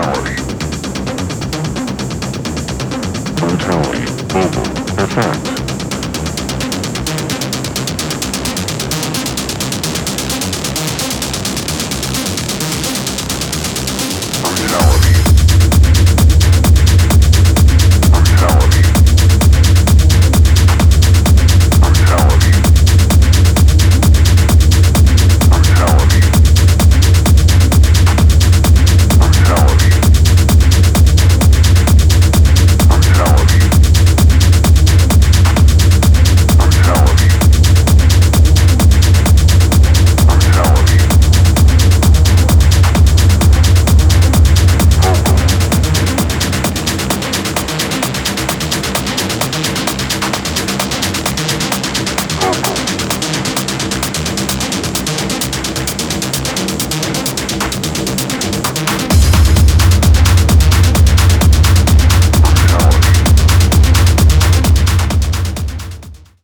Brutality. Brutality. Effect.